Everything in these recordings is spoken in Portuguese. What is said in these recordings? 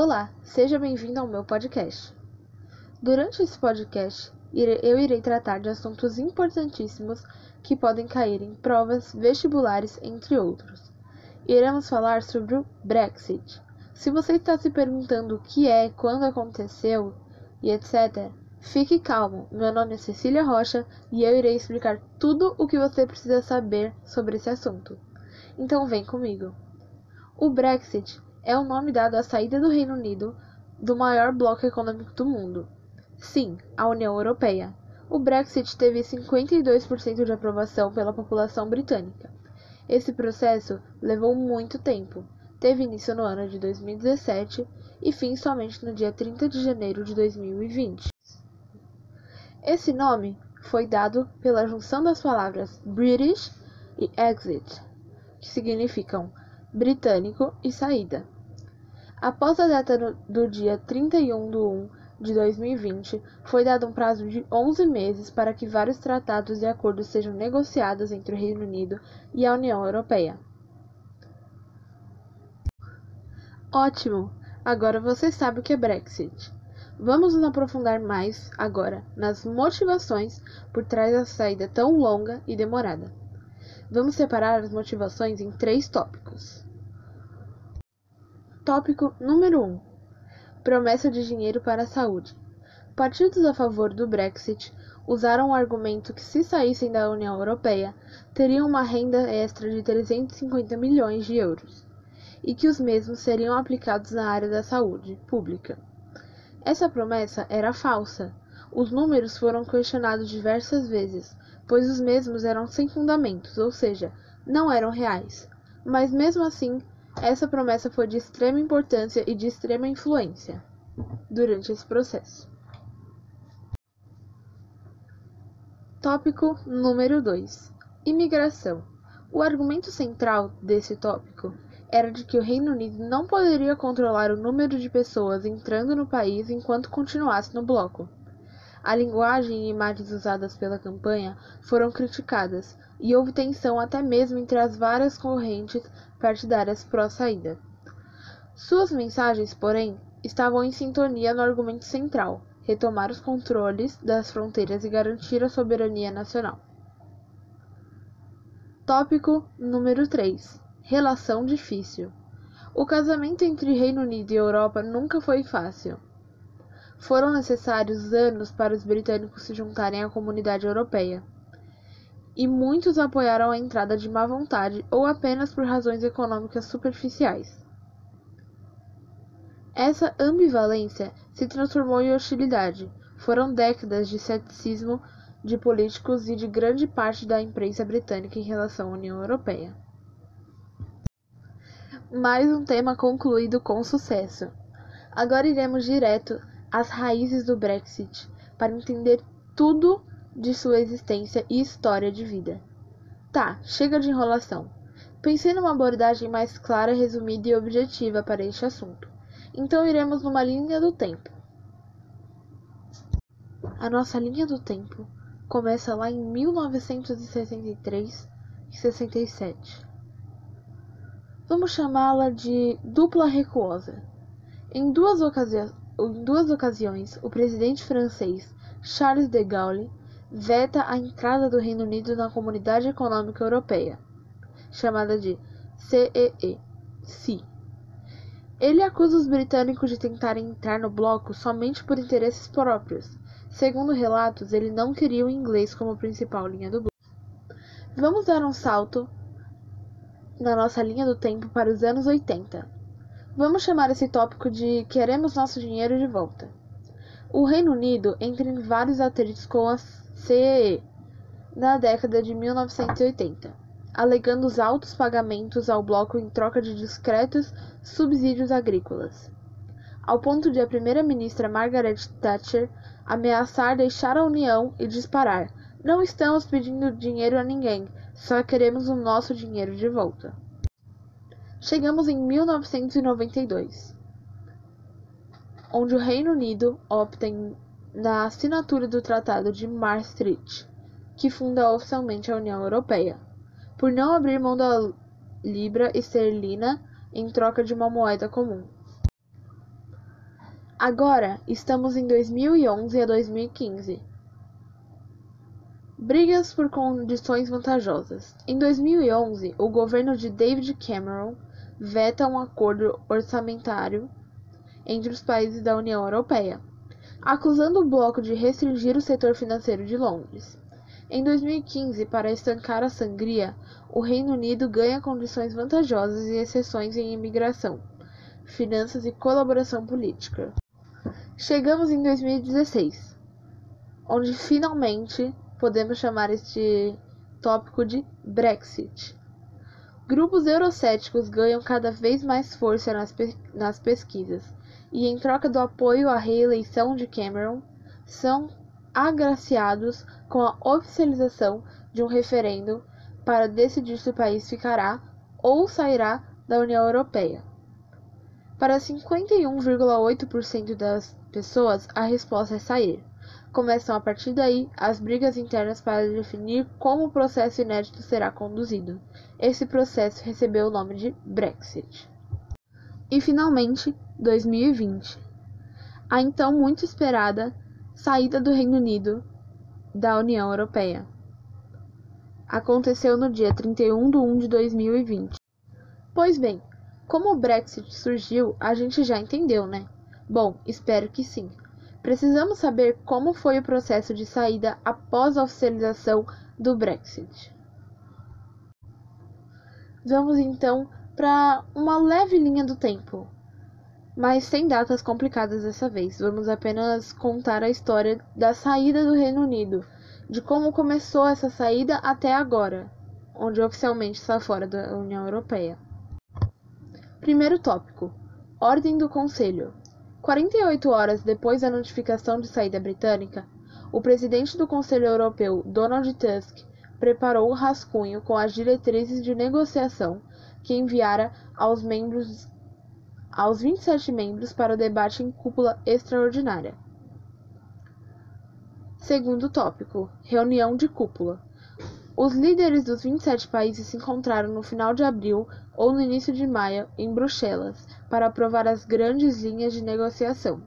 Olá, seja bem-vindo ao meu podcast. Durante esse podcast, eu irei tratar de assuntos importantíssimos que podem cair em provas, vestibulares, entre outros. Iremos falar sobre o Brexit. Se você está se perguntando o que é, quando aconteceu e etc., fique calmo. Meu nome é Cecília Rocha e eu irei explicar tudo o que você precisa saber sobre esse assunto. Então vem comigo. O Brexit é o nome dado à saída do Reino Unido do maior bloco econômico do mundo. Sim, a União Europeia. O Brexit teve 52% de aprovação pela população britânica. Esse processo levou muito tempo. Teve início no ano de 2017 e fim somente no dia 30 de janeiro de 2020. Esse nome foi dado pela junção das palavras British e Exit, que significam britânico e saída. Após a data do dia 31 de 1 de 2020, foi dado um prazo de 11 meses para que vários tratados e acordos sejam negociados entre o Reino Unido e a União Europeia. Ótimo! Agora você sabe o que é Brexit. Vamos nos aprofundar mais agora nas motivações por trás da saída tão longa e demorada. Vamos separar as motivações em três tópicos. Tópico número 1: Promessa de dinheiro para a saúde. Partidos a favor do Brexit usaram o argumento que, se saíssem da União Europeia, teriam uma renda extra de 350 milhões de euros e que os mesmos seriam aplicados na área da saúde pública. Essa promessa era falsa. Os números foram questionados diversas vezes, pois os mesmos eram sem fundamentos, ou seja, não eram reais. Mas mesmo assim, essa promessa foi de extrema importância e de extrema influência durante esse processo. Tópico número 2: Imigração. O argumento central desse tópico era de que o Reino Unido não poderia controlar o número de pessoas entrando no país enquanto continuasse no bloco. A linguagem e imagens usadas pela campanha foram criticadas, e houve tensão até mesmo entre as várias correntes partidárias pró-saída. Suas mensagens, porém, estavam em sintonia no argumento central: retomar os controles das fronteiras e garantir a soberania nacional. Tópico número 3: Relação difícil. O casamento entre Reino Unido e Europa nunca foi fácil. Foram necessários anos para os britânicos se juntarem à comunidade europeia e muitos apoiaram a entrada de má vontade ou apenas por razões econômicas superficiais. Essa ambivalência se transformou em hostilidade. Foram décadas de ceticismo de políticos e de grande parte da imprensa britânica em relação à União Europeia. Mais um tema concluído com sucesso. Agora iremos direto às raízes do Brexit para entender tudo de sua existência e história de vida. Tá, chega de enrolação. Pensei numa abordagem mais clara, resumida e objetiva para este assunto. Então iremos numa linha do tempo. A nossa linha do tempo começa lá em 1963 e 67. Vamos chamá-la de dupla recuosa. Em duas, ocasi em duas ocasiões, o presidente francês Charles de Gaulle veta a entrada do Reino Unido na Comunidade Econômica Europeia, chamada de CEE. Ele acusa os britânicos de tentarem entrar no bloco somente por interesses próprios. Segundo relatos, ele não queria o inglês como principal linha do bloco. Vamos dar um salto na nossa linha do tempo para os anos 80. Vamos chamar esse tópico de Queremos nosso dinheiro de volta. O Reino Unido entra em vários atritos com as CEE na década de 1980, alegando os altos pagamentos ao bloco em troca de discretos subsídios agrícolas, ao ponto de a primeira-ministra Margaret Thatcher ameaçar deixar a União e disparar: Não estamos pedindo dinheiro a ninguém, só queremos o nosso dinheiro de volta. Chegamos em 1992, onde o Reino Unido opta na assinatura do Tratado de Maastricht, que funda oficialmente a União Europeia, por não abrir mão da libra esterlina em troca de uma moeda comum. Agora estamos em 2011 a 2015. Brigas por condições vantajosas. Em 2011, o governo de David Cameron veta um acordo orçamentário entre os países da União Europeia, acusando o bloco de restringir o setor financeiro de Londres. Em 2015, para estancar a sangria, o Reino Unido ganha condições vantajosas e exceções em imigração, finanças e colaboração política. Chegamos em 2016, onde finalmente podemos chamar este tópico de Brexit. Grupos eurocéticos ganham cada vez mais força nas, pe nas pesquisas, e em troca do apoio à reeleição de Cameron, são agraciados com a oficialização de um referendo para decidir se o país ficará ou sairá da União Europeia. Para 51,8% das pessoas, a resposta é sair. Começam a partir daí as brigas internas para definir como o processo inédito será conduzido. Esse processo recebeu o nome de Brexit. E finalmente, 2020. A então muito esperada saída do Reino Unido da União Europeia. Aconteceu no dia 31 de 1 de 2020. Pois bem, como o Brexit surgiu, a gente já entendeu, né? Bom, espero que sim. Precisamos saber como foi o processo de saída após a oficialização do Brexit. Vamos então para uma leve linha do tempo, mas sem datas complicadas dessa vez. Vamos apenas contar a história da saída do Reino Unido, de como começou essa saída até agora, onde oficialmente está fora da União Europeia. Primeiro tópico: Ordem do Conselho. 48 horas depois da notificação de saída britânica, o presidente do Conselho Europeu, Donald Tusk, preparou o rascunho com as diretrizes de negociação que enviara aos membros aos 27 membros para o debate em cúpula extraordinária. Segundo tópico: reunião de cúpula. Os líderes dos 27 países se encontraram no final de abril ou no início de maio em Bruxelas para aprovar as grandes linhas de negociação.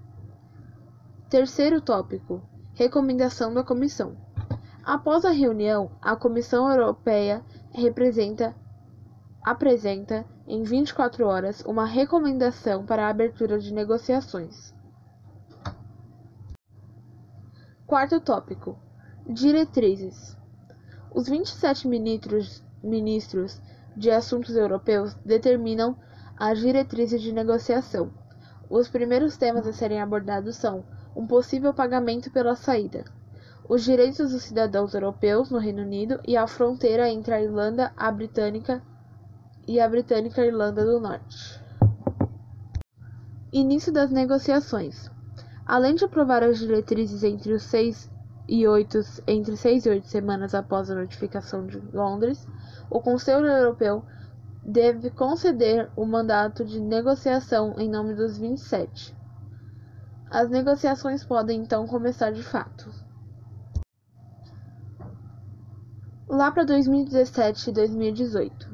Terceiro tópico: recomendação da Comissão. Após a reunião, a Comissão Europeia apresenta em 24 horas uma recomendação para a abertura de negociações. Quarto tópico: diretrizes. Os 27 ministros, ministros de Assuntos Europeus determinam as diretrizes de negociação. Os primeiros temas a serem abordados são um possível pagamento pela saída, os direitos dos cidadãos europeus no Reino Unido e a fronteira entre a Irlanda a Britânica e a Britânica Irlanda do Norte. Início das negociações. Além de aprovar as diretrizes entre os seis e oito, entre seis e oito semanas após a notificação de Londres, o Conselho Europeu deve conceder o mandato de negociação em nome dos 27. As negociações podem então começar de fato. Lá para 2017 e 2018.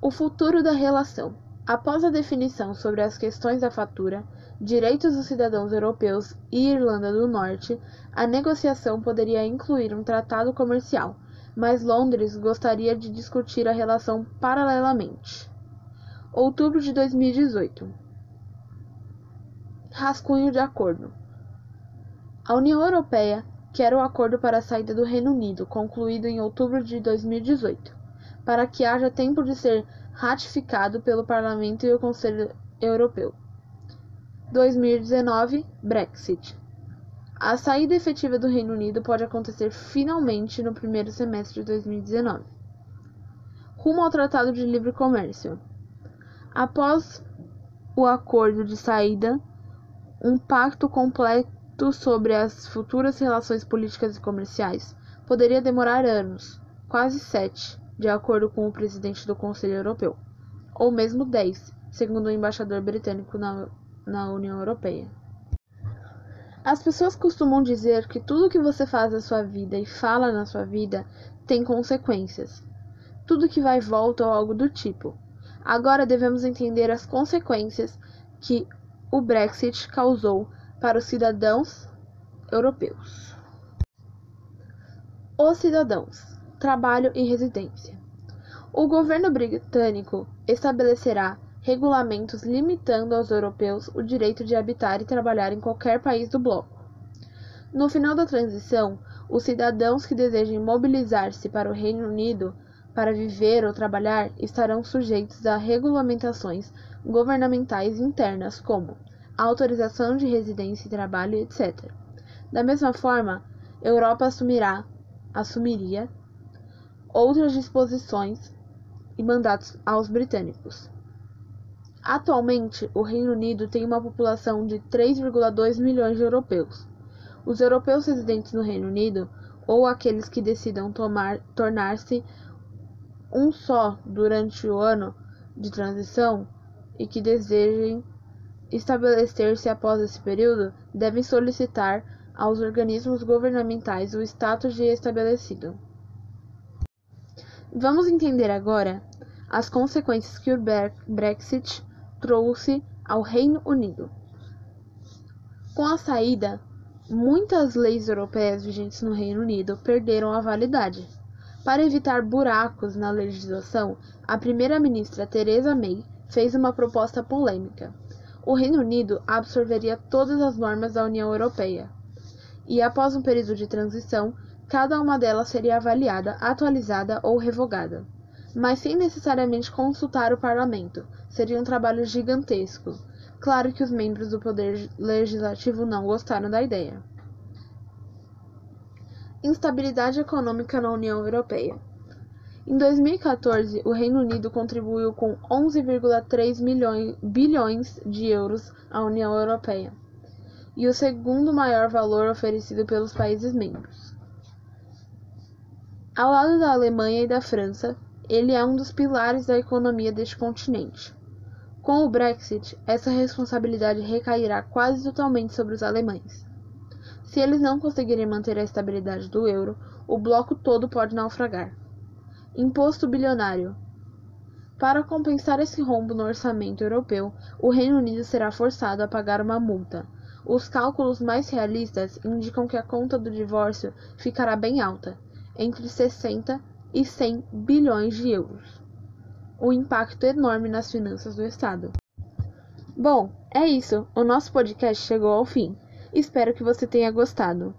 O futuro da relação. Após a definição sobre as questões da fatura, direitos dos cidadãos europeus e Irlanda do Norte, a negociação poderia incluir um tratado comercial, mas Londres gostaria de discutir a relação paralelamente. Outubro de 2018. Rascunho de acordo. A União Europeia quer o acordo para a saída do Reino Unido, concluído em outubro de 2018, para que haja tempo de ser ratificado pelo Parlamento e o Conselho Europeu. 2019 Brexit. A saída efetiva do Reino Unido pode acontecer finalmente no primeiro semestre de 2019. Rumo ao Tratado de Livre Comércio. Após o acordo de saída, um pacto completo sobre as futuras relações políticas e comerciais poderia demorar anos, quase sete, de acordo com o presidente do Conselho Europeu, ou mesmo dez, segundo o embaixador britânico na na União Europeia. As pessoas costumam dizer que tudo que você faz na sua vida e fala na sua vida tem consequências. Tudo que vai e volta ou algo do tipo. Agora devemos entender as consequências que o Brexit causou para os cidadãos europeus. Os cidadãos, trabalho e residência. O governo britânico estabelecerá regulamentos limitando aos europeus o direito de habitar e trabalhar em qualquer país do bloco. No final da transição, os cidadãos que desejem mobilizar-se para o Reino Unido para viver ou trabalhar estarão sujeitos a regulamentações governamentais internas, como autorização de residência e trabalho, etc. Da mesma forma, Europa assumirá, assumiria outras disposições e mandatos aos britânicos. Atualmente, o Reino Unido tem uma população de 3,2 milhões de europeus. Os europeus residentes no Reino Unido, ou aqueles que decidam tornar-se um só durante o ano de transição e que desejem estabelecer-se após esse período, devem solicitar aos organismos governamentais o status de estabelecido. Vamos entender agora as consequências que o Brexit trouxe ao Reino Unido. Com a saída, muitas leis europeias vigentes no Reino Unido perderam a validade. Para evitar buracos na legislação, a primeira-ministra Theresa May fez uma proposta polêmica. O Reino Unido absorveria todas as normas da União Europeia, e após um período de transição, cada uma delas seria avaliada, atualizada ou revogada mas sem necessariamente consultar o parlamento. Seria um trabalho gigantesco. Claro que os membros do Poder Legislativo não gostaram da ideia. Instabilidade econômica na União Europeia. Em 2014, o Reino Unido contribuiu com 11,3 bilhões de euros à União Europeia, e o segundo maior valor oferecido pelos países membros. Ao lado da Alemanha e da França, ele é um dos pilares da economia deste continente. Com o Brexit, essa responsabilidade recairá quase totalmente sobre os alemães. Se eles não conseguirem manter a estabilidade do euro, o bloco todo pode naufragar. Imposto bilionário. Para compensar esse rombo no orçamento europeu, o Reino Unido será forçado a pagar uma multa. Os cálculos mais realistas indicam que a conta do divórcio ficará bem alta, entre 60 e 100 bilhões de euros. Um impacto enorme nas finanças do Estado. Bom, é isso. O nosso podcast chegou ao fim. Espero que você tenha gostado.